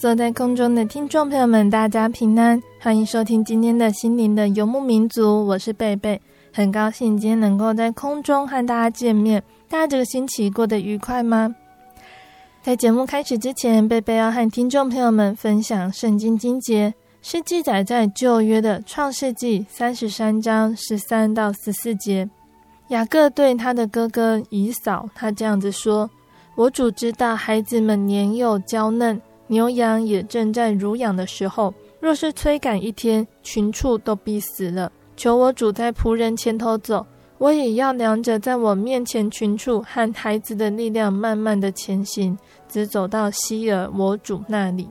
所有在空中的听众朋友们，大家平安，欢迎收听今天的心灵的游牧民族，我是贝贝，很高兴今天能够在空中和大家见面。大家这个星期过得愉快吗？在节目开始之前，贝贝要和听众朋友们分享圣经经节，是记载在旧约的创世纪三十三章十三到十四节。雅各对他的哥哥以扫，他这样子说：“我主知道孩子们年幼娇嫩。”牛羊也正在乳养的时候，若是催赶一天，群畜都必死了。求我主在仆人前头走，我也要量着在我面前群畜和孩子的力量，慢慢的前行，直走到希珥我主那里。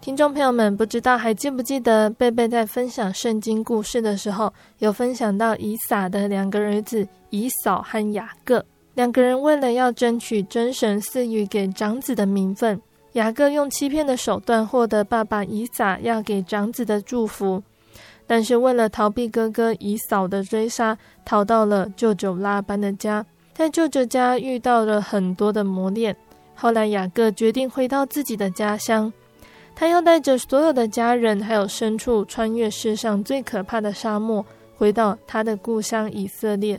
听众朋友们，不知道还记不记得贝贝在分享圣经故事的时候，有分享到以撒的两个儿子以扫和雅各，两个人为了要争取真神赐予给长子的名分。雅各用欺骗的手段获得爸爸以撒要给长子的祝福，但是为了逃避哥哥以扫的追杀，逃到了舅舅拉班的家，在舅舅家遇到了很多的磨练。后来雅各决定回到自己的家乡，他要带着所有的家人还有牲畜，穿越世上最可怕的沙漠，回到他的故乡以色列。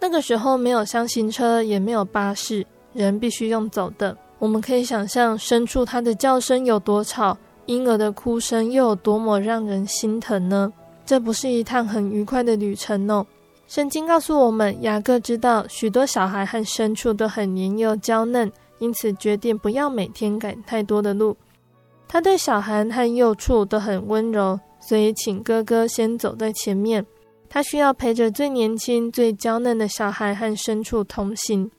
那个时候没有箱型车，也没有巴士，人必须用走的。我们可以想象，牲畜它的叫声有多吵，婴儿的哭声又有多么让人心疼呢？这不是一趟很愉快的旅程哦。圣经告诉我们，雅各知道许多小孩和牲畜都很年幼娇嫩，因此决定不要每天赶太多的路。他对小孩和幼畜都很温柔，所以请哥哥先走在前面。他需要陪着最年轻、最娇嫩的小孩和牲畜同行。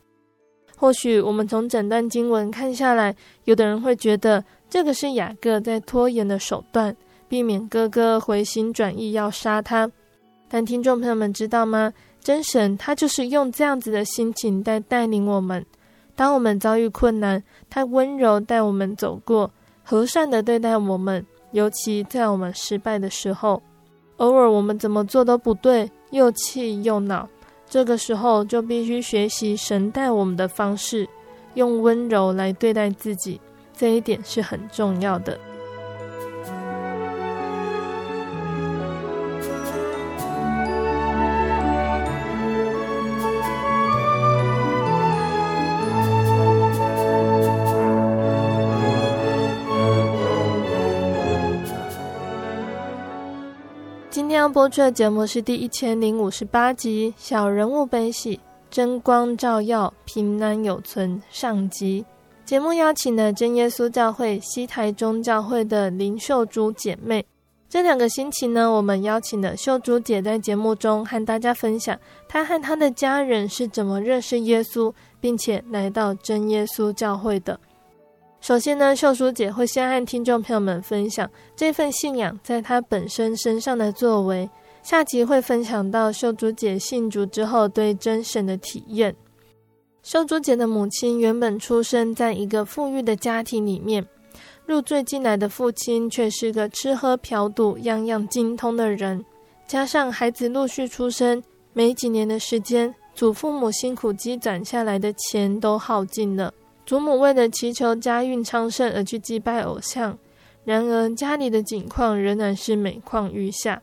或许我们从整段经文看下来，有的人会觉得这个是雅各在拖延的手段，避免哥哥回心转意要杀他。但听众朋友们知道吗？真神他就是用这样子的心情在带领我们。当我们遭遇困难，他温柔带我们走过，和善的对待我们。尤其在我们失败的时候，偶尔我们怎么做都不对，又气又恼。这个时候就必须学习神带我们的方式，用温柔来对待自己，这一点是很重要的。播出的节目是第一千零五十八集《小人物悲喜，真光照耀，平安有存》上集。节目邀请了真耶稣教会西台中教会的林秀珠姐妹。这两个星期呢，我们邀请了秀珠姐在节目中和大家分享她和她的家人是怎么认识耶稣，并且来到真耶稣教会的。首先呢，秀珠姐会先和听众朋友们分享这份信仰在她本身身上的作为。下集会分享到秀珠姐信主之后对真神的体验。秀珠姐的母亲原本出生在一个富裕的家庭里面，入赘进来的父亲却是个吃喝嫖赌样样精通的人，加上孩子陆续出生，没几年的时间，祖父母辛苦积攒下来的钱都耗尽了。祖母为了祈求家运昌盛而去祭拜偶像，然而家里的景况仍然是每况愈下。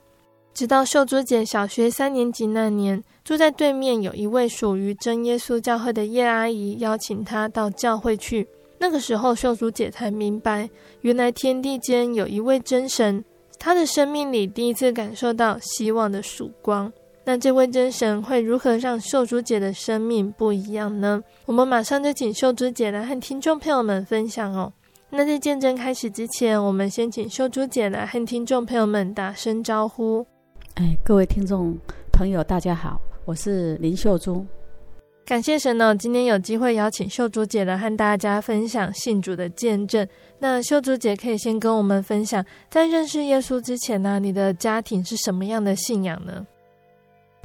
直到秀珠姐小学三年级那年，住在对面有一位属于真耶稣教会的叶阿姨邀请她到教会去。那个时候，秀珠姐才明白，原来天地间有一位真神，她的生命里第一次感受到希望的曙光。那这位真神会如何让秀珠姐的生命不一样呢？我们马上就请秀珠姐来和听众朋友们分享哦。那在见证开始之前，我们先请秀珠姐来和听众朋友们打声招呼。哎，各位听众朋友，大家好，我是林秀珠。感谢神哦，今天有机会邀请秀珠姐来和大家分享信主的见证。那秀珠姐可以先跟我们分享，在认识耶稣之前呢，你的家庭是什么样的信仰呢？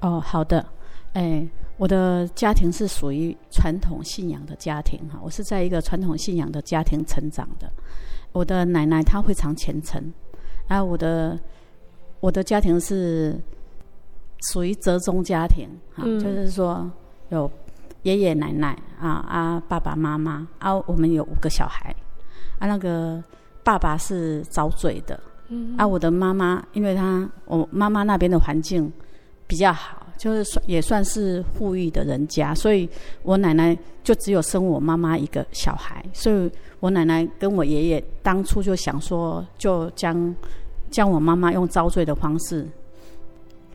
哦，好的。哎，我的家庭是属于传统信仰的家庭哈，我是在一个传统信仰的家庭成长的。我的奶奶她非常虔诚，啊，我的。我的家庭是属于折中家庭，哈、嗯，就是说有爷爷奶奶啊啊，爸爸妈妈啊，我们有五个小孩啊。那个爸爸是遭罪的，嗯，啊，我的妈妈，因为她我妈妈那边的环境比较好，就是算也算是富裕的人家，所以我奶奶就只有生我妈妈一个小孩，所以我奶奶跟我爷爷当初就想说，就将。将我妈妈用遭罪的方式，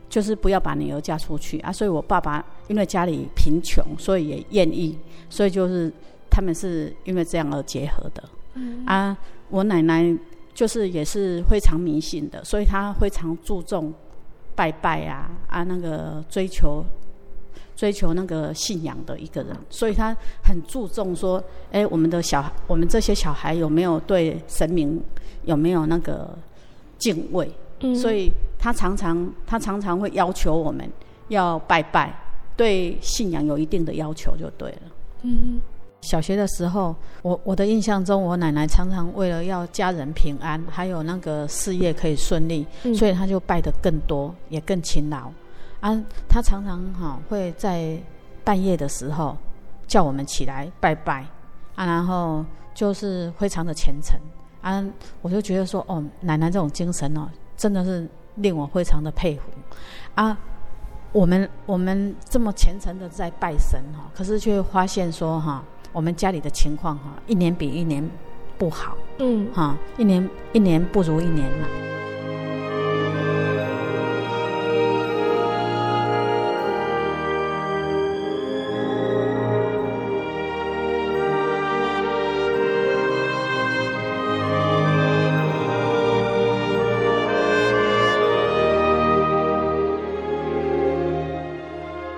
就是不要把女儿嫁出去啊！所以我爸爸因为家里贫穷，所以也愿意，所以就是他们是因为这样而结合的。嗯。啊，我奶奶就是也是非常迷信的，所以她非常注重拜拜啊啊，那个追求追求那个信仰的一个人，所以他很注重说，哎，我们的小孩，我们这些小孩有没有对神明有没有那个。敬畏，所以他常常他常常会要求我们要拜拜，对信仰有一定的要求就对了。嗯，小学的时候，我我的印象中，我奶奶常常为了要家人平安，还有那个事业可以顺利，所以她就拜得更多，也更勤劳。啊，她常常哈会在半夜的时候叫我们起来拜拜，啊，然后就是非常的虔诚。啊，我就觉得说，哦，奶奶这种精神哦，真的是令我非常的佩服。啊，我们我们这么虔诚的在拜神哈，可是却发现说哈，我们家里的情况哈，一年比一年不好，嗯，哈，一年一年不如一年了。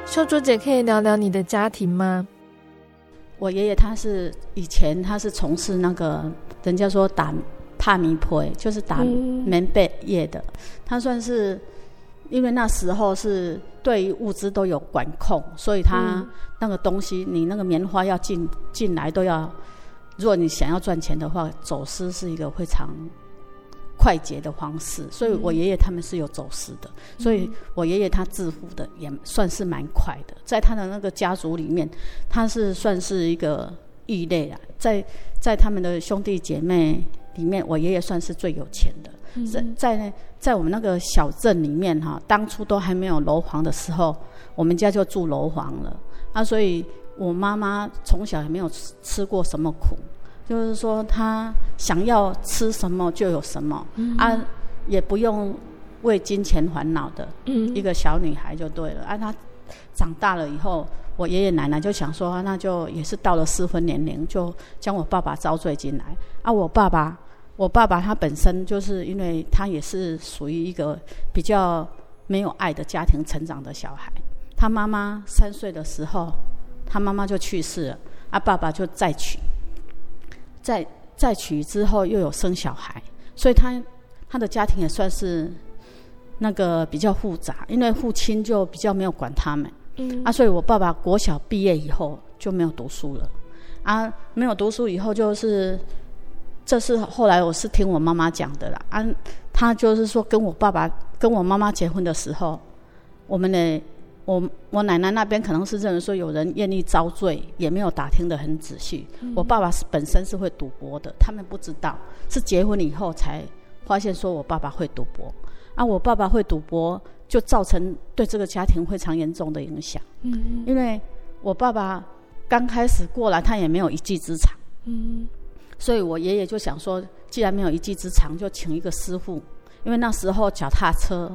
秀珠姐可以聊聊你的家庭吗？我爷爷他是以前他是从事那个人家说打帕米婆，就是打棉被业的。嗯、他算是因为那时候是对于物资都有管控，所以他那个东西你那个棉花要进进来都要，如果你想要赚钱的话，走私是一个非常。快捷的方式，所以我爷爷他们是有走私的，嗯、所以我爷爷他致富的也算是蛮快的，在他的那个家族里面，他是算是一个异类啊，在在他们的兄弟姐妹里面，我爷爷算是最有钱的，嗯、在在在我们那个小镇里面哈，当初都还没有楼房的时候，我们家就住楼房了。啊，所以我妈妈从小也没有吃吃过什么苦。就是说，他想要吃什么就有什么，嗯、啊，也不用为金钱烦恼的，一个小女孩就对了。啊，她长大了以后，我爷爷奶奶就想说，那就也是到了适婚年龄，就将我爸爸招赘进来。啊，我爸爸，我爸爸他本身就是因为他也是属于一个比较没有爱的家庭成长的小孩。他妈妈三岁的时候，他妈妈就去世了，啊，爸爸就再娶。再再娶之后又有生小孩，所以他他的家庭也算是那个比较复杂，因为父亲就比较没有管他们，嗯啊，所以我爸爸国小毕业以后就没有读书了，啊，没有读书以后就是这是后来我是听我妈妈讲的啦。啊，他就是说跟我爸爸跟我妈妈结婚的时候，我们的我我奶奶那边可能是认为说有人愿意遭罪，也没有打听得很仔细。嗯、我爸爸是本身是会赌博的，他们不知道，是结婚以后才发现说我爸爸会赌博。啊，我爸爸会赌博，就造成对这个家庭非常严重的影响。嗯，因为我爸爸刚开始过来，他也没有一技之长。嗯，所以我爷爷就想说，既然没有一技之长，就请一个师傅。因为那时候脚踏车，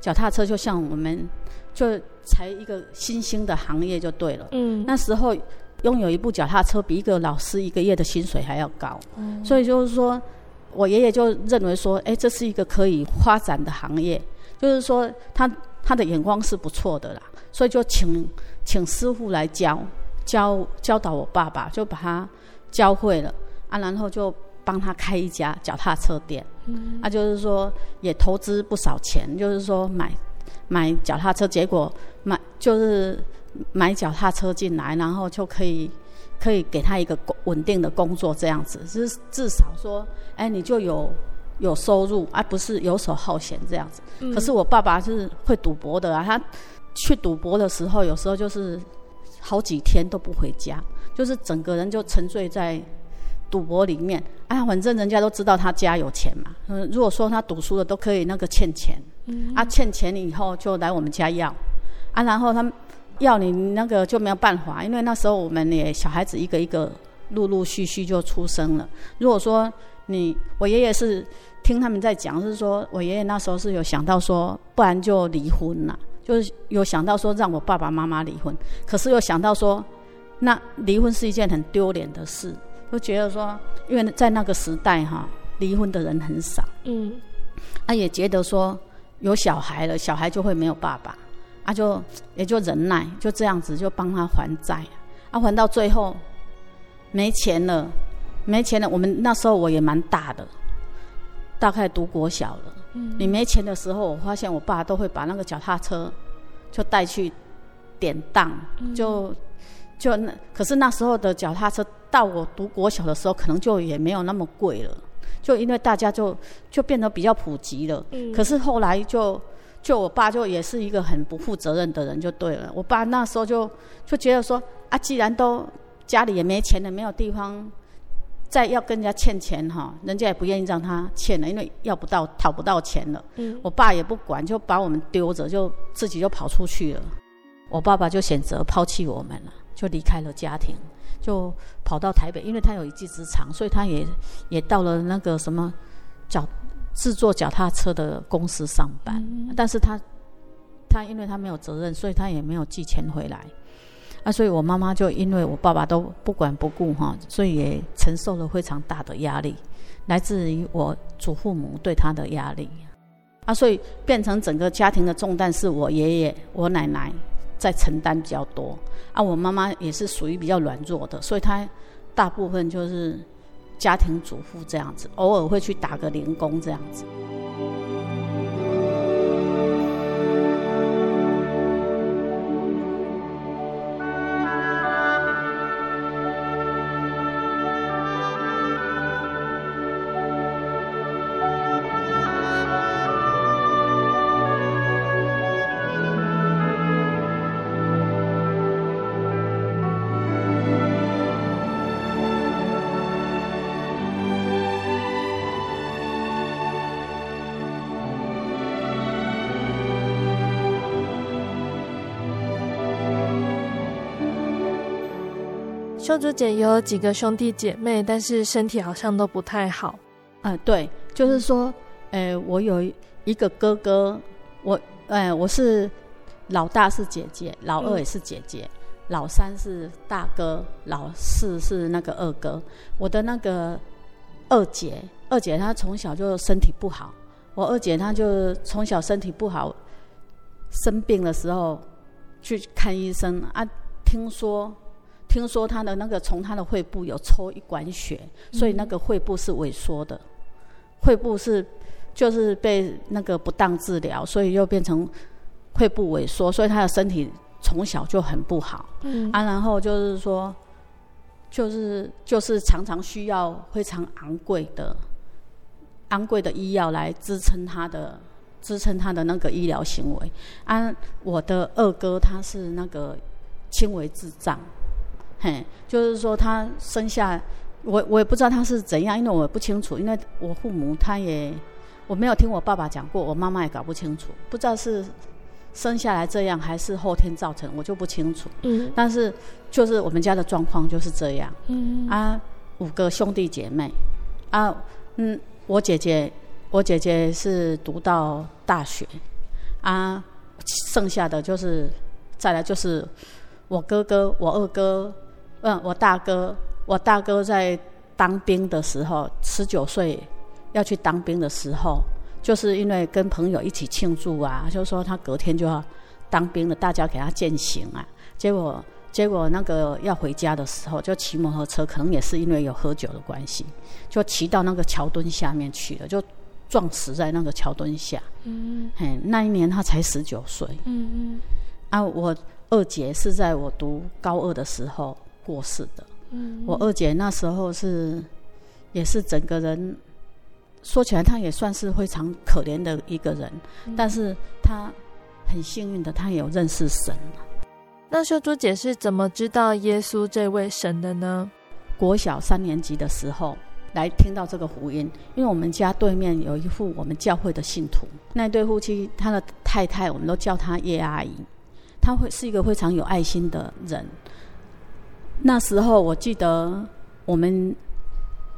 脚踏车就像我们就才一个新兴的行业就对了。嗯，那时候拥有一部脚踏车，比一个老师一个月的薪水还要高。嗯，所以就是说。我爷爷就认为说，哎，这是一个可以发展的行业，就是说他他的眼光是不错的啦，所以就请请师傅来教教教导我爸爸，就把他教会了啊，然后就帮他开一家脚踏车店，嗯，啊，就是说也投资不少钱，就是说买买脚踏车，结果买就是买脚踏车进来，然后就可以。可以给他一个稳定的工作，这样子，是至少说，哎，你就有有收入，而不是游手好闲这样子。嗯。可是我爸爸是会赌博的啊，他去赌博的时候，有时候就是好几天都不回家，就是整个人就沉醉在赌博里面。啊，反正人家都知道他家有钱嘛。嗯，如果说他赌输了，都可以那个欠钱。嗯。啊，欠钱以后就来我们家要，啊，然后他们。要你那个就没有办法，因为那时候我们也小孩子一个一个陆陆续续就出生了。如果说你我爷爷是听他们在讲，是说我爷爷那时候是有想到说，不然就离婚了，就是有想到说让我爸爸妈妈离婚。可是又想到说，那离婚是一件很丢脸的事，就觉得说，因为在那个时代哈，离婚的人很少。嗯，他也觉得说有小孩了，小孩就会没有爸爸。他、啊、就也就忍耐，就这样子就帮他还债，啊，还到最后没钱了，没钱了。我们那时候我也蛮大的，大概读国小了。嗯。你没钱的时候，我发现我爸都会把那个脚踏车就带去典当，就就那。可是那时候的脚踏车到我读国小的时候，可能就也没有那么贵了，就因为大家就就变得比较普及了。嗯。可是后来就。就我爸就也是一个很不负责任的人，就对了。我爸那时候就就觉得说啊，既然都家里也没钱了，没有地方再要跟人家欠钱哈，人家也不愿意让他欠了，因为要不到讨不到钱了。嗯。我爸也不管，就把我们丢着，就自己就跑出去了。我爸爸就选择抛弃我们了，就离开了家庭，就跑到台北，因为他有一技之长，所以他也也到了那个什么脚。制作脚踏车的公司上班，嗯、但是他他因为他没有责任，所以他也没有寄钱回来。啊，所以我妈妈就因为我爸爸都不管不顾哈，所以也承受了非常大的压力，来自于我祖父母对他的压力。啊，所以变成整个家庭的重担是我爷爷、我奶奶在承担比较多。啊，我妈妈也是属于比较软弱的，所以她大部分就是。家庭主妇这样子，偶尔会去打个零工这样子。珠姐有几个兄弟姐妹，但是身体好像都不太好。嗯、呃，对，就是说，呃，我有一个哥哥，我，呃，我是老大是姐姐，老二也是姐姐，嗯、老三是大哥，老四是那个二哥。我的那个二姐，二姐她从小就身体不好，我二姐她就从小身体不好，生病的时候去看医生啊，听说。听说他的那个从他的肺部有抽一管血，所以那个肺部是萎缩的，肺部是就是被那个不当治疗，所以又变成肺部萎缩，所以他的身体从小就很不好。嗯啊，然后就是说就是就是常常需要非常昂贵的昂贵的医药来支撑他的支撑他的那个医疗行为。啊，我的二哥他是那个轻微智障，嘿，就是说他生下我我也不知道他是怎样，因为我不清楚，因为我父母他也我没有听我爸爸讲过，我妈妈也搞不清楚，不知道是。生下来这样还是后天造成，我就不清楚。嗯，但是就是我们家的状况就是这样。嗯啊，五个兄弟姐妹，啊，嗯，我姐姐，我姐姐是读到大学，啊，剩下的就是再来就是我哥哥，我二哥，嗯，我大哥，我大哥在当兵的时候，十九岁要去当兵的时候。就是因为跟朋友一起庆祝啊，就是说他隔天就要当兵了，大家给他践行啊。结果结果那个要回家的时候，就骑摩托车，可能也是因为有喝酒的关系，就骑到那个桥墩下面去了，就撞死在那个桥墩下。嗯嗯。那一年他才十九岁。嗯嗯。啊，我二姐是在我读高二的时候过世的。嗯。我二姐那时候是也是整个人。说起来，她也算是非常可怜的一个人，嗯、但是她很幸运的，她也有认识神。那秀珠姐是怎么知道耶稣这位神的呢？国小三年级的时候来听到这个福音，因为我们家对面有一户我们教会的信徒，那对夫妻他的太太我们都叫他叶阿姨，他会是一个非常有爱心的人。那时候我记得我们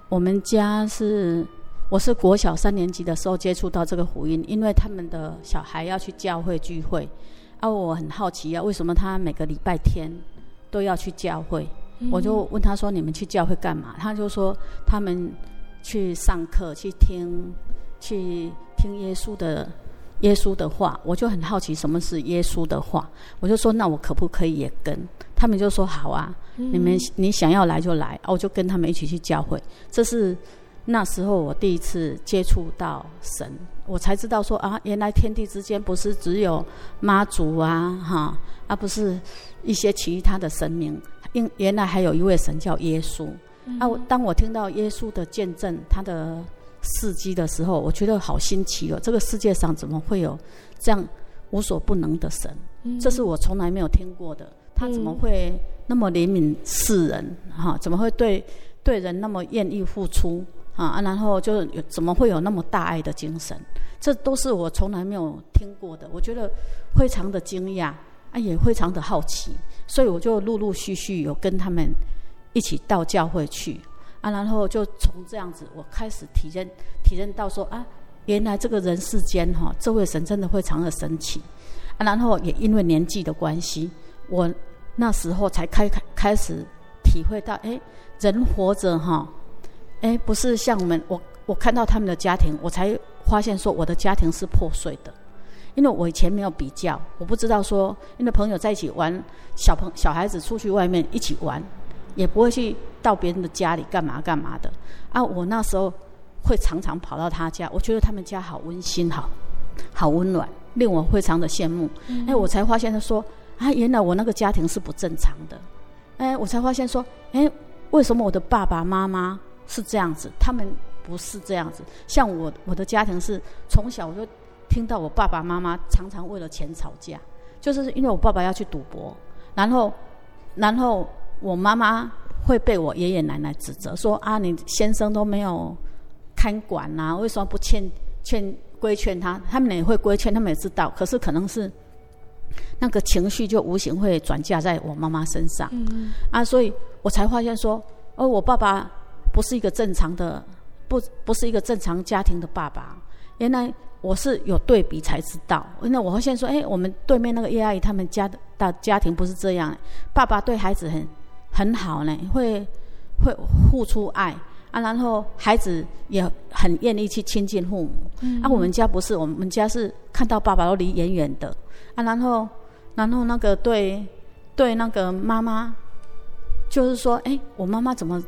我们家是。我是国小三年级的时候接触到这个福音，因为他们的小孩要去教会聚会，啊，我很好奇啊，为什么他每个礼拜天都要去教会？嗯、我就问他说：“你们去教会干嘛？”他就说：“他们去上课，去听，去听耶稣的耶稣的话。”我就很好奇什么是耶稣的话，我就说：“那我可不可以也跟？”他们就说：“好啊，嗯、你们你想要来就来。”啊，我就跟他们一起去教会。这是。那时候我第一次接触到神，我才知道说啊，原来天地之间不是只有妈祖啊，哈，而不是一些其他的神明，因原来还有一位神叫耶稣。啊，我，当我听到耶稣的见证，他的事迹的时候，我觉得好新奇哦，这个世界上怎么会有这样无所不能的神？嗯、这是我从来没有听过的。他怎么会那么怜悯世人？哈，怎么会对对人那么愿意付出？啊，然后就有怎么会有那么大爱的精神？这都是我从来没有听过的，我觉得非常的惊讶，啊，也非常的好奇，所以我就陆陆续续有跟他们一起到教会去，啊，然后就从这样子，我开始体验体验到说啊，原来这个人世间哈，这位神真的非常的神奇，啊，然后也因为年纪的关系，我那时候才开开开始体会到，哎，人活着哈。哎，不是像我们，我我看到他们的家庭，我才发现说我的家庭是破碎的，因为我以前没有比较，我不知道说，因为朋友在一起玩，小朋小孩子出去外面一起玩，也不会去到别人的家里干嘛干嘛的啊。我那时候会常常跑到他家，我觉得他们家好温馨，好好温暖，令我非常的羡慕。哎、嗯，我才发现他说啊，原来我那个家庭是不正常的。哎，我才发现说，哎，为什么我的爸爸妈妈？是这样子，他们不是这样子。像我，我的家庭是从小我就听到我爸爸妈妈常常为了钱吵架，就是因为我爸爸要去赌博，然后，然后我妈妈会被我爷爷奶奶指责说啊，你先生都没有看管呐，为什么不劝劝规劝他？他们也会规劝，他们也知道，可是可能是那个情绪就无形会转嫁在我妈妈身上，嗯、啊，所以我才发现说，哦，我爸爸。不是一个正常的，不不是一个正常家庭的爸爸。原来我是有对比才知道。因为我发现说，哎，我们对面那个叶阿姨他们家的大家庭不是这样，爸爸对孩子很很好呢，会会付出爱啊，然后孩子也很愿意去亲近父母。嗯、啊，我们家不是，我们家是看到爸爸都离远远的啊，然后然后那个对对那个妈妈，就是说，哎，我妈妈怎么？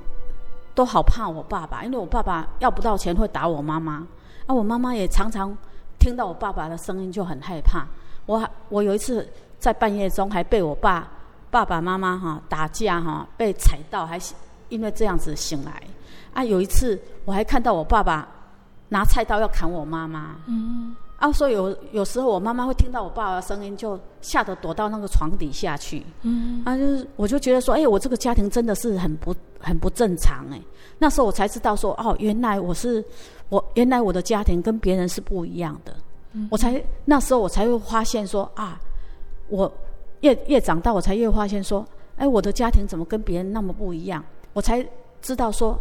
都好怕我爸爸，因为我爸爸要不到钱会打我妈妈，啊，我妈妈也常常听到我爸爸的声音就很害怕。我我有一次在半夜中还被我爸爸爸妈妈哈打架哈被踩到，还因为这样子醒来。啊，有一次我还看到我爸爸拿菜刀要砍我妈妈。嗯。啊，所以有有时候我妈妈会听到我爸爸的声音，就吓得躲到那个床底下去。嗯，啊，就是我就觉得说，哎，我这个家庭真的是很不很不正常哎。那时候我才知道说，哦，原来我是我原来我的家庭跟别人是不一样的。嗯，我才那时候我才会发现说啊，我越越长大，我才越发现说，哎，我的家庭怎么跟别人那么不一样？我才知道说，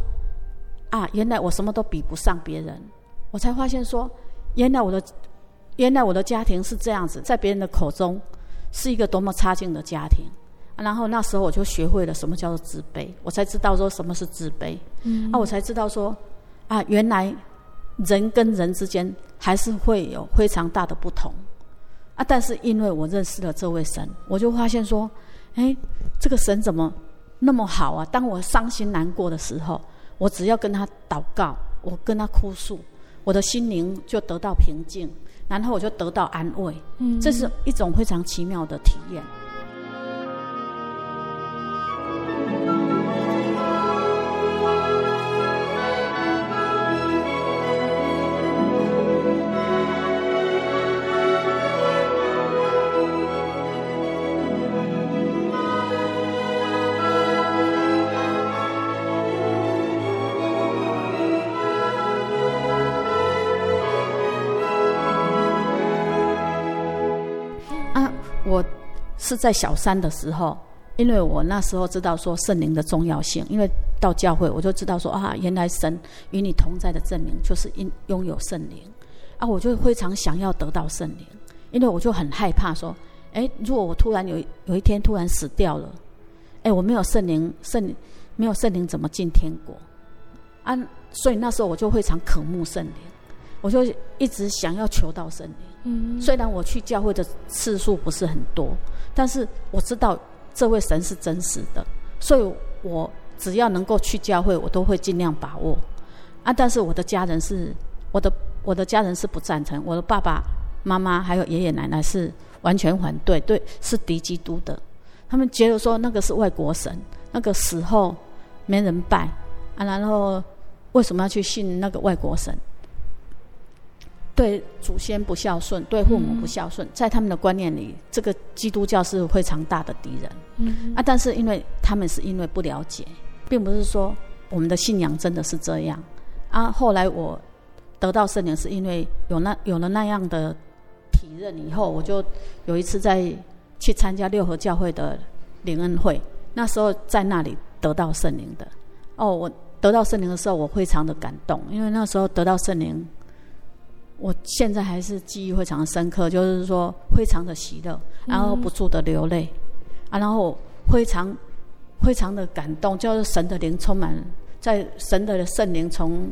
啊，原来我什么都比不上别人。我才发现说，原来我的。原来我的家庭是这样子，在别人的口中是一个多么差劲的家庭。然后那时候我就学会了什么叫做自卑，我才知道说什么是自卑。嗯，啊，我才知道说啊，原来人跟人之间还是会有非常大的不同。啊，但是因为我认识了这位神，我就发现说，哎，这个神怎么那么好啊？当我伤心难过的时候，我只要跟他祷告，我跟他哭诉，我的心灵就得到平静。然后我就得到安慰，嗯，这是一种非常奇妙的体验。我是在小三的时候，因为我那时候知道说圣灵的重要性，因为到教会我就知道说啊，原来神与你同在的证明就是因拥有圣灵。啊，我就非常想要得到圣灵，因为我就很害怕说，哎，如果我突然有有一天突然死掉了，哎，我没有圣灵，圣没有圣灵怎么进天国？啊？所以那时候我就非常渴慕圣灵，我就一直想要求到圣灵。嗯，虽然我去教会的次数不是很多。但是我知道这位神是真实的，所以我只要能够去教会，我都会尽量把握。啊，但是我的家人是，我的我的家人是不赞成，我的爸爸妈妈还有爷爷奶奶是完全反对，对，是敌基督的。他们觉得说那个是外国神，那个死后没人拜啊，然后为什么要去信那个外国神？对祖先不孝顺，对父母不孝顺，在他们的观念里，这个基督教是非常大的敌人。嗯啊，但是因为他们是因为不了解，并不是说我们的信仰真的是这样。啊，后来我得到圣灵，是因为有那有了那样的体认以后，我就有一次在去参加六合教会的灵恩会，那时候在那里得到圣灵的。哦，我得到圣灵的时候，我非常的感动，因为那时候得到圣灵。我现在还是记忆非常深刻，就是说非常的喜乐，然后不住的流泪，啊，然后非常非常的感动，就是神的灵充满在神的圣灵从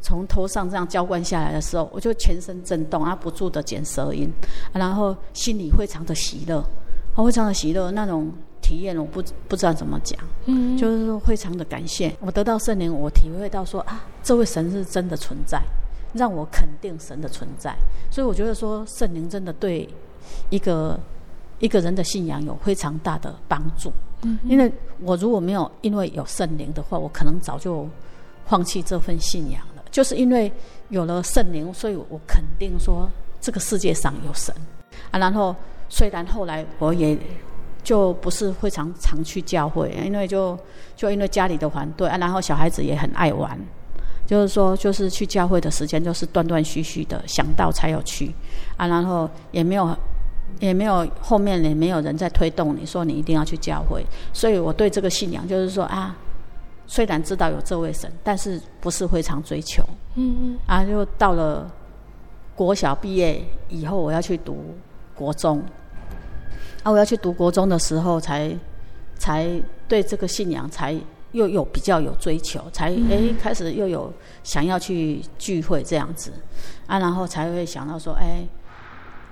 从头上这样浇灌下来的时候，我就全身震动，啊，不住的卷舌音，然后心里非常的喜乐，啊非常的喜乐那种体验，我不不知道怎么讲，嗯，就是说非常的感谢，我得到圣灵，我体会到说啊，这位神是真的存在。让我肯定神的存在，所以我觉得说圣灵真的对一个一个人的信仰有非常大的帮助。嗯，因为我如果没有因为有圣灵的话，我可能早就放弃这份信仰了。就是因为有了圣灵，所以我肯定说这个世界上有神啊。然后虽然后来我也就不是非常常去教会，因为就就因为家里的反对啊，然后小孩子也很爱玩。就是说，就是去教会的时间就是断断续续的，想到才有去啊，然后也没有，也没有后面也没有人在推动你说你一定要去教会，所以我对这个信仰就是说啊，虽然知道有这位神，但是不是非常追求，嗯嗯，啊，就到了国小毕业以后，我要去读国中，啊，我要去读国中的时候才才对这个信仰才。又有比较有追求，才诶开始又有想要去聚会这样子，啊，然后才会想到说，哎，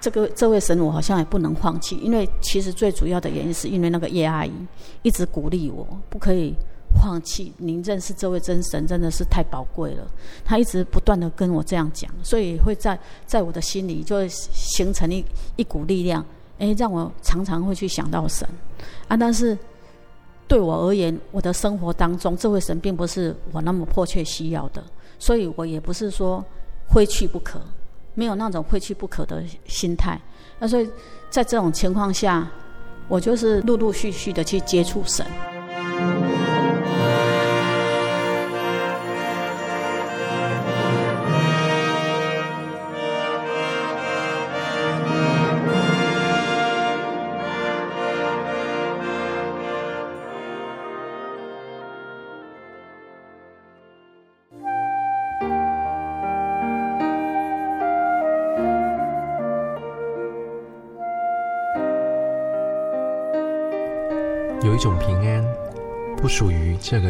这个这位神我好像也不能放弃，因为其实最主要的原因是因为那个叶阿姨一直鼓励我，不可以放弃。您认识这位真神真的是太宝贵了，他一直不断的跟我这样讲，所以会在在我的心里就会形成一一股力量，哎，让我常常会去想到神，啊，但是。对我而言，我的生活当中，这位神并不是我那么迫切需要的，所以我也不是说非去不可，没有那种非去不可的心态。那所以在这种情况下，我就是陆陆续续的去接触神。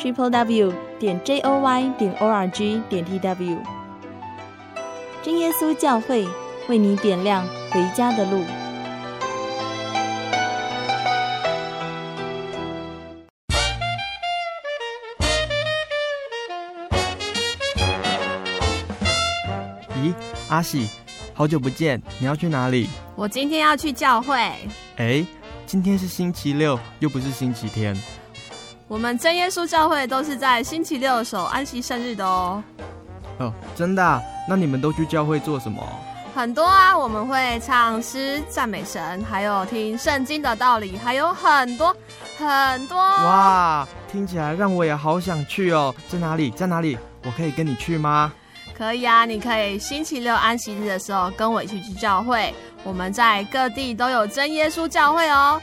Triple W 点 J O Y 点 O R G 点 T W，真耶稣教会为你点亮回家的路。咦，阿喜，好久不见，你要去哪里？我今天要去教会。哎，今天是星期六，又不是星期天。我们真耶稣教会都是在星期六守安息圣日的哦。哦，真的啊？那你们都去教会做什么？很多啊，我们会唱诗赞美神，还有听圣经的道理，还有很多很多。哇，听起来让我也好想去哦。在哪里？在哪里？我可以跟你去吗？可以啊，你可以星期六安息日的时候跟我一起去教会。我们在各地都有真耶稣教会哦。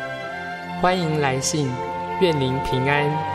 欢迎来信，愿您平安。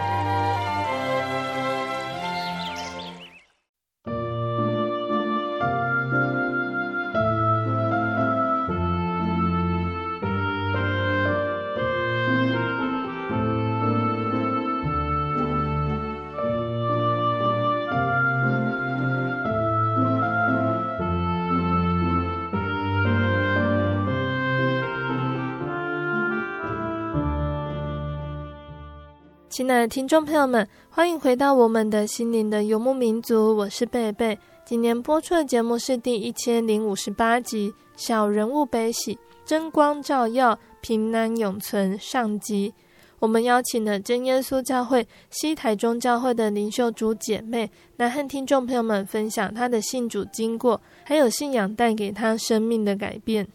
的听众朋友们，欢迎回到我们的心灵的游牧民族，我是贝贝。今年播出的节目是第一千零五十八集《小人物悲喜》。真光照耀，平安永存上集。我们邀请了真耶稣教会西台中教会的林秀珠姐妹来和听众朋友们分享她的信主经过，还有信仰带给她生命的改变。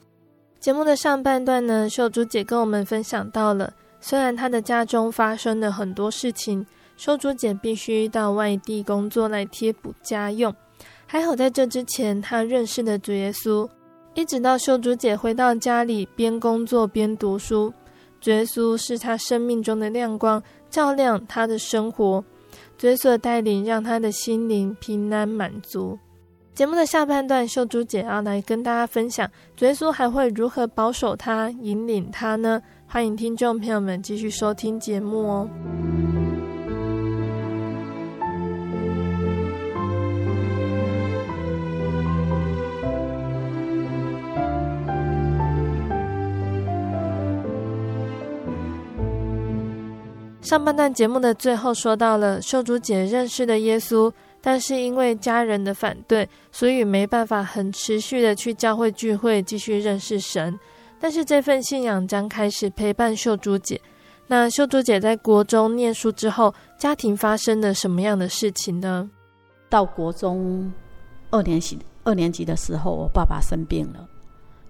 节目的上半段呢，秀珠姐跟我们分享到了，虽然她的家中发生了很多事情，秀珠姐必须到外地工作来贴补家用，还好在这之前她认识了主耶稣，一直到秀珠姐回到家里边工作边读书。主耶稣是他生命中的亮光，照亮他的生活。主耶稣的带领让他的心灵平安满足。节目的下半段，秀珠姐要来跟大家分享，主耶稣还会如何保守他、引领他呢？欢迎听众朋友们继续收听节目哦。上半段节目的最后说到了秀珠姐认识的耶稣，但是因为家人的反对，所以没办法很持续的去教会聚会继续认识神。但是这份信仰将开始陪伴秀珠姐。那秀珠姐在国中念书之后，家庭发生了什么样的事情呢？到国中二年级二年级的时候，我爸爸生病了。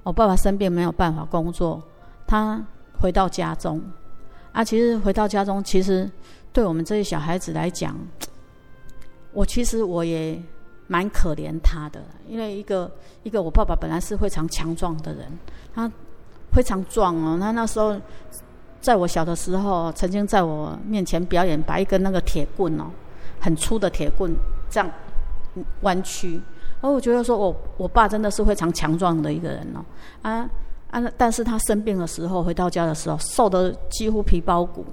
我爸爸生病没有办法工作，他回到家中。啊，其实回到家中，其实对我们这些小孩子来讲，我其实我也蛮可怜他的，因为一个一个我爸爸本来是非常强壮的人，他非常壮哦。他那时候在我小的时候，曾经在我面前表演，把一根那个铁棍哦，很粗的铁棍这样弯曲，而我觉得说我我爸真的是非常强壮的一个人哦，啊。啊！但是他生病的时候，回到家的时候，瘦得几乎皮包骨。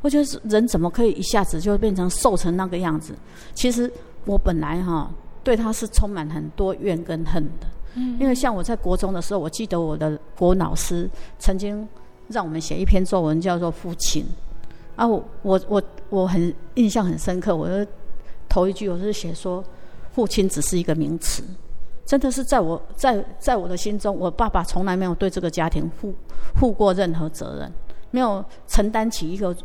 我觉得人怎么可以一下子就变成瘦成那个样子？其实我本来哈对他是充满很多怨跟恨的。嗯。因为像我在国中的时候，我记得我的国文老师曾经让我们写一篇作文，叫做《父亲》。啊，我我我我很印象很深刻。我的头一句我是写说，父亲只是一个名词。真的是在我在在我的心中，我爸爸从来没有对这个家庭负负过任何责任，没有承担起一个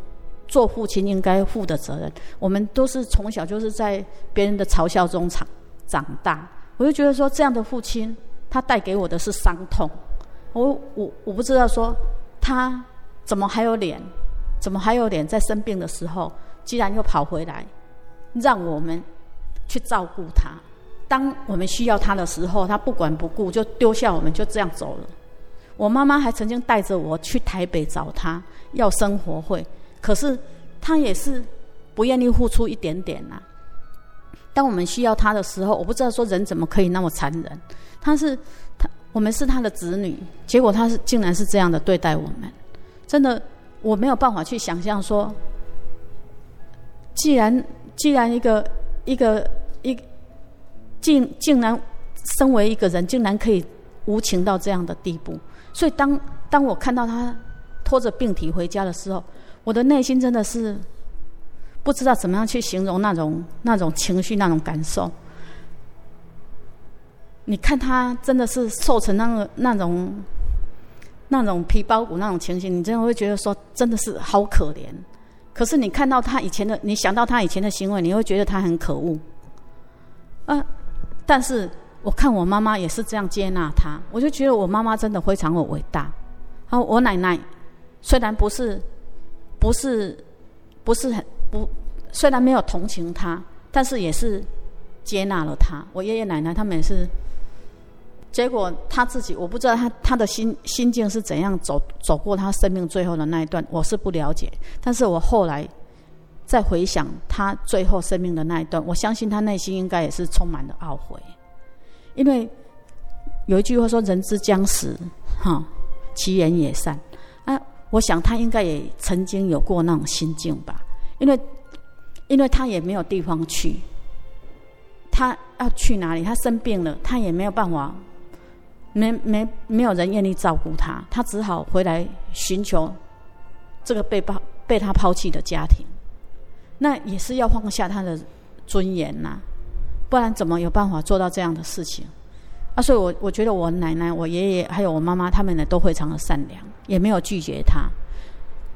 做父亲应该负的责任。我们都是从小就是在别人的嘲笑中长长大，我就觉得说这样的父亲，他带给我的是伤痛。我我我不知道说他怎么还有脸，怎么还有脸在生病的时候，既然又跑回来，让我们去照顾他。当我们需要他的时候，他不管不顾就丢下我们，就这样走了。我妈妈还曾经带着我去台北找他要生活费，可是他也是不愿意付出一点点呐、当我们需要他的时候，我不知道说人怎么可以那么残忍。他是他，我们是他的子女，结果他是竟然是这样的对待我们，真的我没有办法去想象说，既然既然一个一个一。竟竟然，身为一个人，竟然可以无情到这样的地步。所以当当我看到他拖着病体回家的时候，我的内心真的是不知道怎么样去形容那种那种情绪、那种感受。你看他真的是瘦成那个那种那种皮包骨那种情形，你真的会觉得说真的是好可怜。可是你看到他以前的，你想到他以前的行为，你会觉得他很可恶。啊。但是我看我妈妈也是这样接纳他，我就觉得我妈妈真的非常的伟大。好，我奶奶虽然不是不是不是很不，虽然没有同情他，但是也是接纳了他。我爷爷奶奶他们也是，结果他自己我不知道他他的心心境是怎样走走过他生命最后的那一段，我是不了解。但是我后来。再回想他最后生命的那一段，我相信他内心应该也是充满了懊悔，因为有一句话说“人之将死，哈，其言也善”。啊，我想他应该也曾经有过那种心境吧，因为因为他也没有地方去，他要去哪里？他生病了，他也没有办法，没没没有人愿意照顾他，他只好回来寻求这个被抛被他抛弃的家庭。那也是要放下他的尊严呐、不然怎么有办法做到这样的事情？啊，所以我我觉得我奶奶、我爷爷还有我妈妈，他们呢都非常的善良，也没有拒绝他。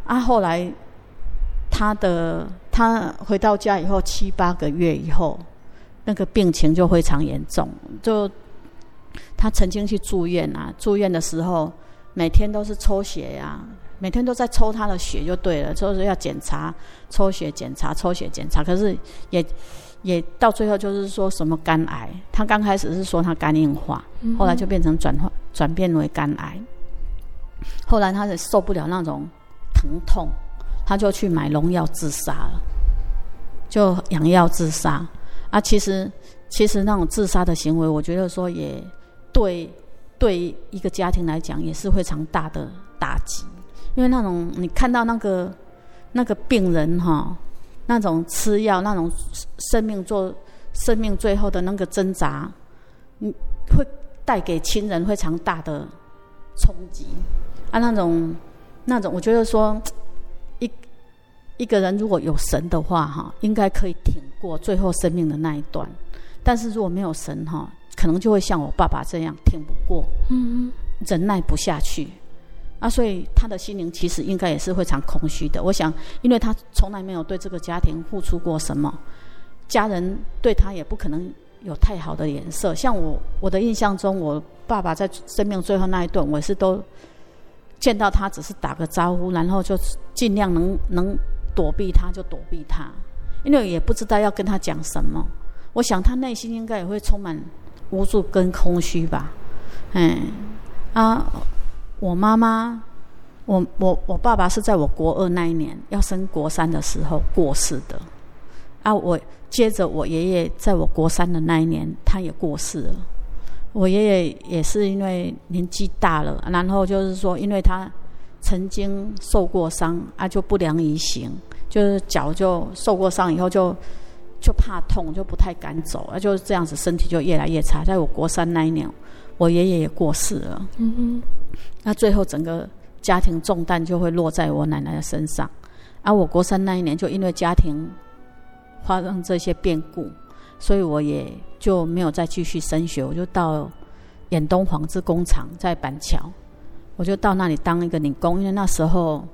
啊，后来他的他回到家以后七八个月以后，那个病情就非常严重，就他曾经去住院啊，住院的时候每天都是抽血呀、啊，每天都在抽他的血就对了，就是要检查抽血检查抽血检查，可是也。也到最后就是说什么肝癌，他刚开始是说他肝硬化，后来就变成转化转变为肝癌。后来他也受不了那种疼痛，他就去买农药自杀了，就养药自杀。啊，其实其实那种自杀的行为，我觉得说也对对一个家庭来讲也是非常大的打击，因为那种你看到那个那个病人哈。那种吃药，那种生命做生命最后的那个挣扎，嗯，会带给亲人非常大的冲击啊。那种那种，我觉得说，一一个人如果有神的话，哈，应该可以挺过最后生命的那一段。但是如果没有神，哈，可能就会像我爸爸这样挺不过，嗯，忍耐不下去。啊，所以他的心灵其实应该也是非常空虚的。我想，因为他从来没有对这个家庭付出过什么，家人对他也不可能有太好的脸色。像我，我的印象中，我爸爸在生命最后那一段，我是都见到他只是打个招呼，然后就尽量能能躲避他就躲避他，因为也不知道要跟他讲什么。我想他内心应该也会充满无助跟空虚吧。嗯，啊。我妈妈，我我我爸爸是在我国二那一年要升国三的时候过世的，啊，我接着我爷爷在我国三的那一年他也过世了。我爷爷也是因为年纪大了，然后就是说，因为他曾经受过伤啊，就不良于行，就是脚就受过伤以后就就怕痛，就不太敢走，啊，就是这样子，身体就越来越差。在我国三那一年，我爷爷也过世了。嗯嗯。那最后整个家庭重担就会落在我奶奶的身上，而我国三那一年就因为家庭发生这些变故，所以我也就没有再继续升学，我就到远东纺织工厂在板桥，我就到那里当一个女工，因为那时候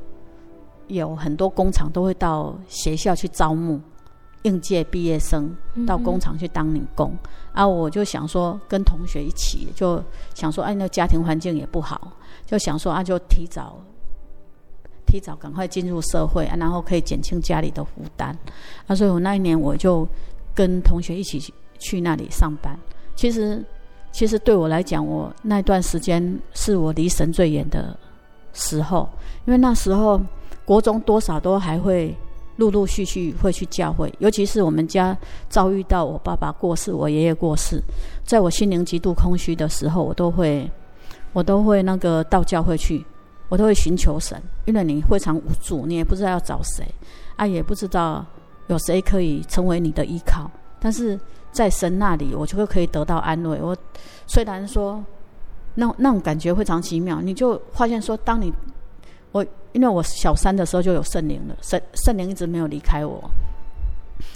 有很多工厂都会到学校去招募。应届毕业生到工厂去当女工，嗯、啊，我就想说跟同学一起，就想说，哎，那家庭环境也不好，就想说啊，就提早提早赶快进入社会，啊，然后可以减轻家里的负担。啊，所以我那一年我就跟同学一起去，去那里上班。其实，其实对我来讲，我那段时间是我离神最远的时候，因为那时候国中多少都还会。陆陆续续会去教会，尤其是我们家遭遇到我爸爸过世、我爷爷过世，在我心灵极度空虚的时候，我都会，我都会那个到教会去，我都会寻求神，因为你非常无助，你也不知道要找谁，啊，也不知道有谁可以成为你的依靠，但是在神那里，我就会可以得到安慰。我虽然说那那种感觉非常奇妙，你就发现说，当你我。因为我小三的时候就有圣灵了，圣圣灵一直没有离开我。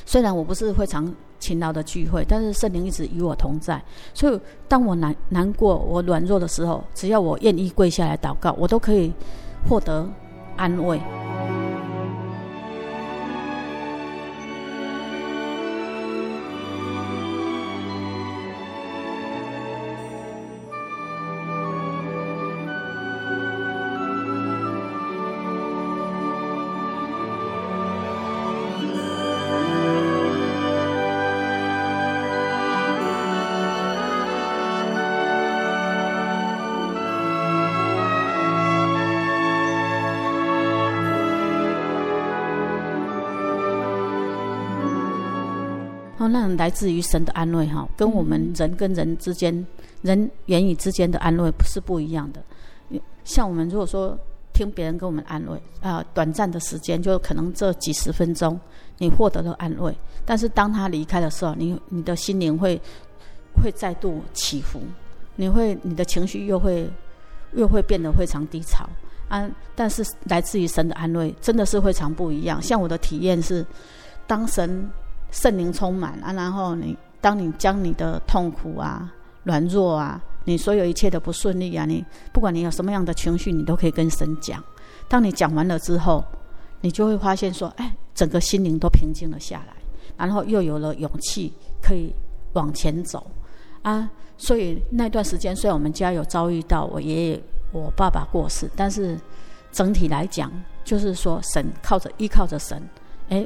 虽然我不是非常勤劳的聚会，但是圣灵一直与我同在。所以当我难难过、我软弱的时候，只要我愿意跪下来祷告，我都可以获得安慰。来自于神的安慰哈，跟我们人跟人之间、人言语之间的安慰是不一样的。像我们如果说听别人跟我们安慰啊、短暂的时间就可能这几十分钟你获得了安慰，但是当他离开的时候，你你的心灵会会再度起伏，你会你的情绪又会又会变得非常低潮啊。但是来自于神的安慰真的是非常不一样。像我的体验是，当神。圣灵充满啊，然后你当你将你的痛苦啊、软弱啊，你所有一切的不顺利啊，你不管你有什么样的情绪，你都可以跟神讲。当你讲完了之后，你就会发现说，哎，整个心灵都平静了下来，然后又有了勇气可以往前走啊。所以那段时间，虽然我们家有遭遇到我爷爷、我爸爸过世，但是整体来讲，就是说神靠着依靠着神，哎，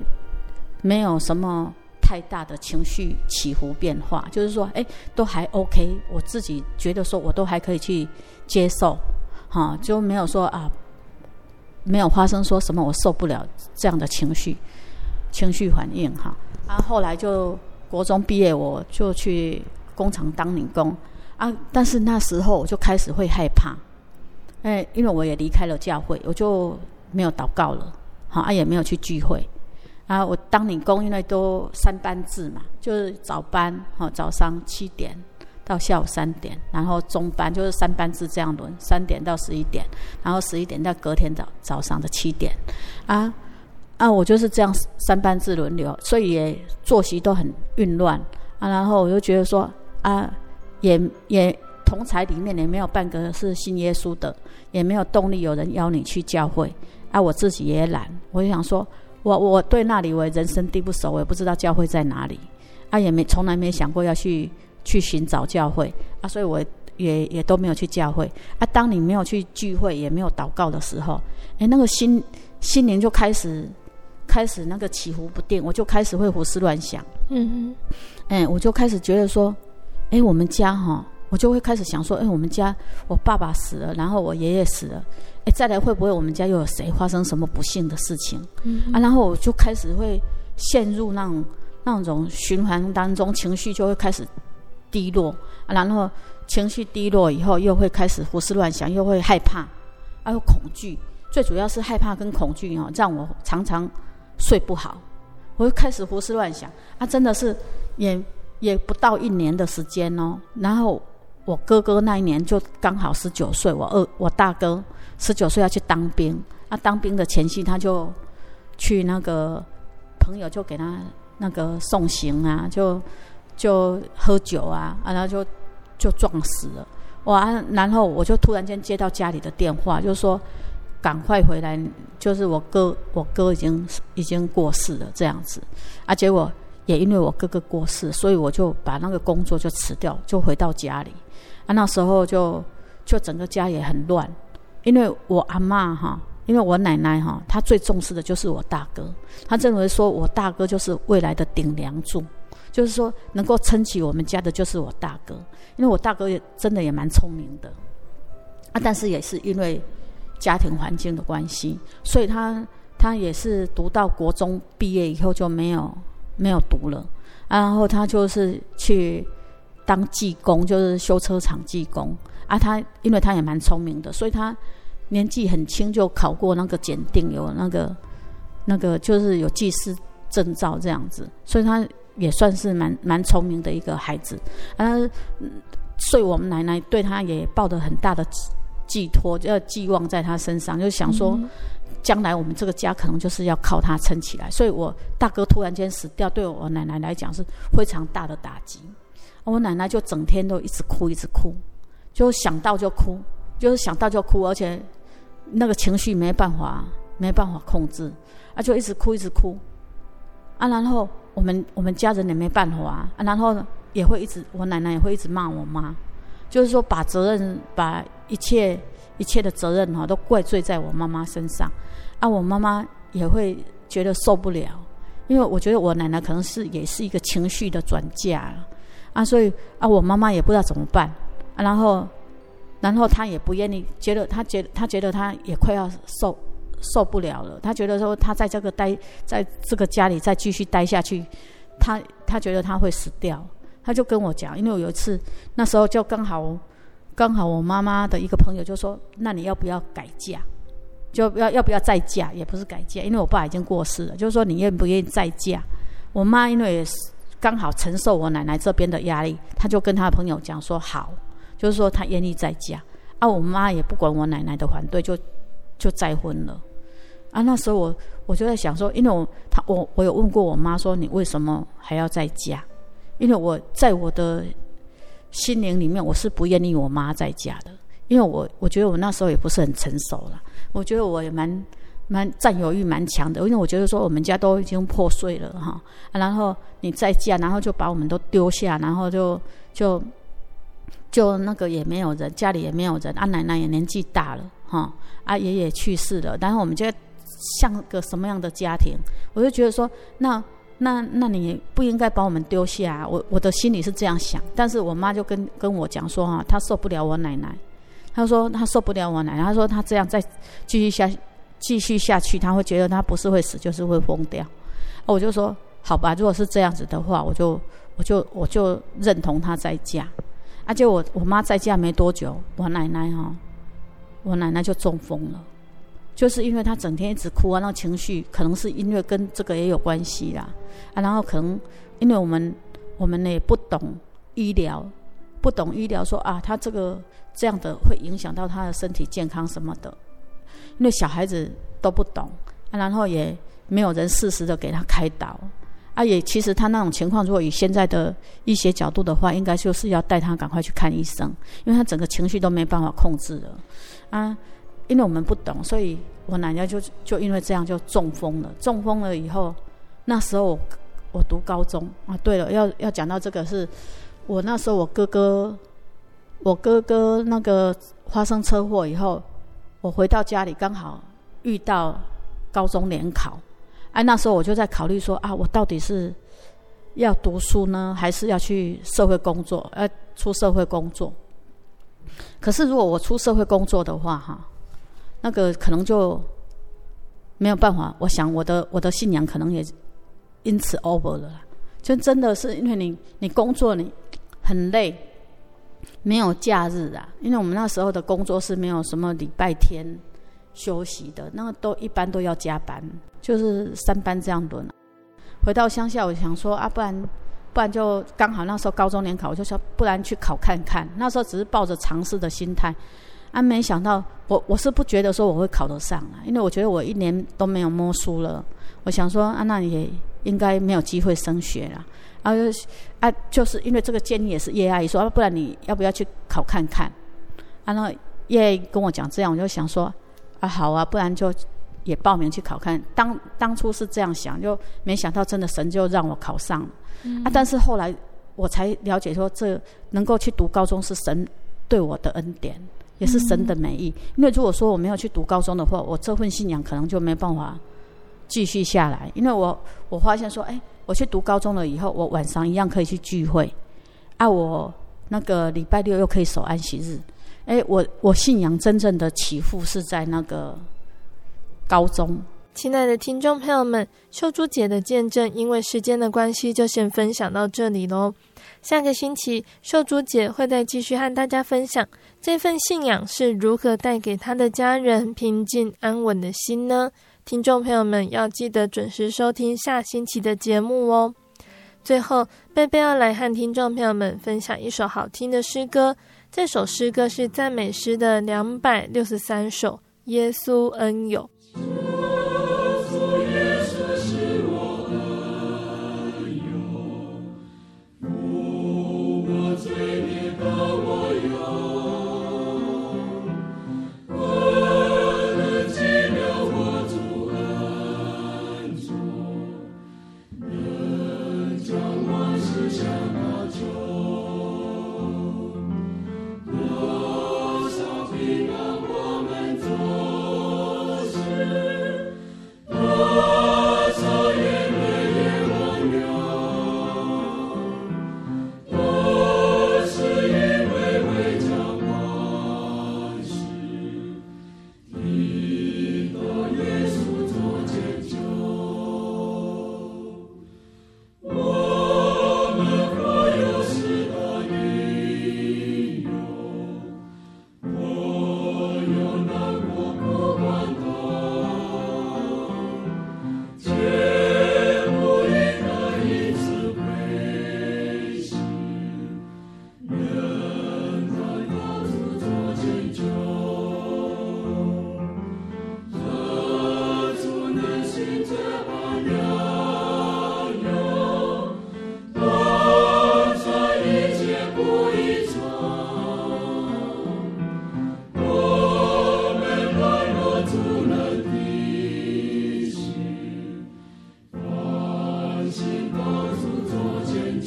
没有什么太大的情绪起伏变化，就是说，哎，都还 OK。我自己觉得说，我都还可以去接受，哈，就没有说啊，没有发生说什么我受不了这样的情绪情绪反应，哈。啊，后来就国中毕业，我就去。工厂当女工啊，但是那时候我就开始会害怕，哎，因为我也离开了教会，我就没有祷告了，好啊，也没有去聚会啊。我当你工，因为都三班制嘛，就是早班，哈，早上七点到下午三点，然后中班就是三班制这样轮，三点到十一点，然后十一点到隔天早早上的七点，啊啊，我就是这样三班制轮流，所以也作息都很混乱啊，然后我就觉得说。啊，也也同才里面也没有半个是信耶稣的，也没有动力有人邀你去教会。啊，我自己也懒，我就想说，我我对那里我人生地不熟，我也不知道教会在哪里。啊，也没从来没想过要去去寻找教会。啊，所以我也也都没有去教会。啊，当你没有去聚会，也没有祷告的时候，哎，那个心心灵就开始开始那个起伏不定，我就开始会胡思乱想。嗯嗯，哎，我就开始觉得说。哎，我们家哈，我就会开始想说，哎，我们家我爸爸死了，然后我爷爷死了，哎，再来会不会我们家又有谁发生什么不幸的事情？嗯。啊，然后我就开始会陷入那种那种循环当中，情绪就会开始低落，啊，然后情绪低落以后，又会开始胡思乱想，又会害怕，还有恐惧，最主要是害怕跟恐惧哦，让我常常睡不好，我就开始胡思乱想，啊，真的是也。也不到一年的时间哦，然后我哥哥那一年就刚好十九岁，我二我大哥十九岁要去当兵，啊，当兵的前夕他就去那个朋友就给他那个送行啊，就就喝酒啊，啊，然后就就撞死了，哇！然后我就突然间接到家里的电话，就说赶快回来，就是我哥我哥已经已经过世了这样子，啊，结果。也因为我哥哥过世，所以我就把那个工作就辞掉，就回到家里。啊，那时候就就整个家也很乱，因为我阿嬷哈，因为我奶奶哈，她最重视的就是我大哥，她认为说我大哥就是未来的顶梁柱，就是说能够撑起我们家的就是我大哥，因为我大哥也真的也蛮聪明的，啊，但是也是因为家庭环境的关系，所以他他也是读到国中毕业以后就没有。没有读了，然后他就是去当技工，就是修车厂技工啊。他因为他也蛮聪明的，所以他年纪很轻就考过那个检定，有那个那个就是有技师证照这样子，所以他也算是蛮蛮聪明的一个孩子啊。所以我们奶奶对他也抱着很大的寄托，要寄望在他身上，就想说。嗯将来我们这个家可能就是要靠他撑起来，所以我大哥突然间死掉，对我奶奶来讲是非常大的打击。我奶奶就整天都一直哭，一直哭，就想到就哭，就是想到就哭，而且那个情绪没办法，没办法控制，啊，就一直哭，一直哭。啊，然后我们我们家人也没办法啊，然后也会一直，我奶奶也会一直骂我妈，就是说把责任，把一切一切的责任哈，都怪罪在我妈妈身上。啊，我妈妈也会觉得受不了，因为我觉得我奶奶可能是也是一个情绪的转嫁啊，所以啊，我妈妈也不知道怎么办，然后，然后她也不愿意，觉得她觉得她觉得她也快要受受不了了，她觉得说她在这个待在这个家里再继续待下去，她她觉得她会死掉，她就跟我讲，因为我有一次那时候就刚好刚好我妈妈的一个朋友就说，那你要不要改嫁？就要要不要再嫁，也不是改嫁，因为我爸已经过世了。就是说，你愿不愿意再嫁？我妈因为也是刚好承受我奶奶这边的压力，他就跟他的朋友讲说好，就是说他愿意再嫁。啊，我妈也不管我奶奶的反对，就就再婚了。啊，那时候我我就在想说，因为我她我我有问过我妈说，你为什么还要再嫁？因为我在我的心灵里面，我是不愿意我妈在家的，因为我我觉得我那时候也不是很成熟了，我觉得我也蛮蛮占有欲蛮强的，因为我觉得说我们家都已经破碎了哈，然后你在家，然后就把我们都丢下，然后就就就那个也没有人，家里也没有人，啊奶奶也年纪大了哈，啊爷爷去世了，然后我们就像个什么样的家庭，我就觉得说那。那那你不应该把我们丢下，我我的心里是这样想，但是我妈就跟跟我讲说哈，她受不了我奶奶，她说她受不了我奶奶，她说她这样再继续下去继续下去，他会觉得他不是会死就是会疯掉。我就说好吧，如果是这样子的话，我就我就我就认同她再嫁。而且我我妈在嫁没多久，我奶奶哈，我奶奶就中风了。就是因为他整天一直哭啊，那情绪可能是因为跟这个也有关系啦，啊，然后可能因为我们我们呢也不懂医疗，不懂医疗说啊，他这个这样的会影响到他的身体健康什么的，因为小孩子都不懂，啊，然后也没有人适时的给他开导，啊，也其实他那种情况，如果以现在的医学角度的话，应该就是要带他赶快去看医生，因为他整个情绪都没办法控制了，啊。因为我们不懂，所以我奶奶就就因为这样就中风了。中风了以后，那时候我我读高中啊。对了，要要讲到这个是，我那时候我哥哥，我哥哥那个发生车祸以后，我回到家里刚好遇到高中联考，哎，那时候我就在考虑说啊，我到底是要读书呢，还是要去社会工作？呃，出社会工作。可是如果我出社会工作的话，哈。那个可能就没有办法，我想我的我的信仰可能也因此 over 了。就真的是因为你你工作你很累，没有假日啊。因为我们那时候的工作是没有什么礼拜天休息的，那个都一般都要加班，就是三班这样轮。回到乡下，我想说啊，不然不然就刚好那时候高中联考，我就说不然去考看看。那时候只是抱着尝试的心态。啊，没想到我我是不觉得说我会考得上啊，因为我觉得我一年都没有摸书了。我想说啊，那也应该没有机会升学了。啊，啊，就是因为这个建议也是叶阿姨说，啊，不然你要不要去考看看？啊，那叶阿姨跟我讲这样，我就想说啊，好啊，不然就也报名去考看。当当初是这样想，就没想到真的神就让我考上了。嗯。啊，但是后来我才了解说，这能够去读高中是神对我的恩典。也是神的美意，因为如果说我没有去读高中的话，我这份信仰可能就没办法继续下来。因为我我发现说，哎，我去读高中了以后，我晚上一样可以去聚会，啊，我那个礼拜六又可以守安息日，哎，我我信仰真正的起伏是在那个高中。亲爱的听众朋友们，秀珠姐的见证，因为时间的关系，就先分享到这里喽。下个星期，秀珠姐会再继续和大家分享这份信仰是如何带给她的家人平静安稳的心呢？听众朋友们要记得准时收听下星期的节目哦。最后，贝贝要来和听众朋友们分享一首好听的诗歌，这首诗歌是赞美诗的两百六十三首，《耶稣恩友》。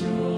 You.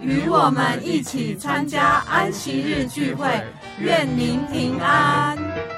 与我们一起参加安息日聚会。愿您平安。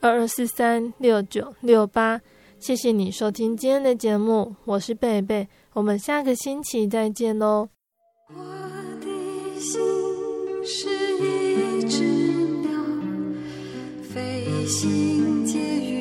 二二四三六九六八，谢谢你收听今天的节目，我是贝贝，我们下个星期再见哦。我的心是一只鸟，飞行结于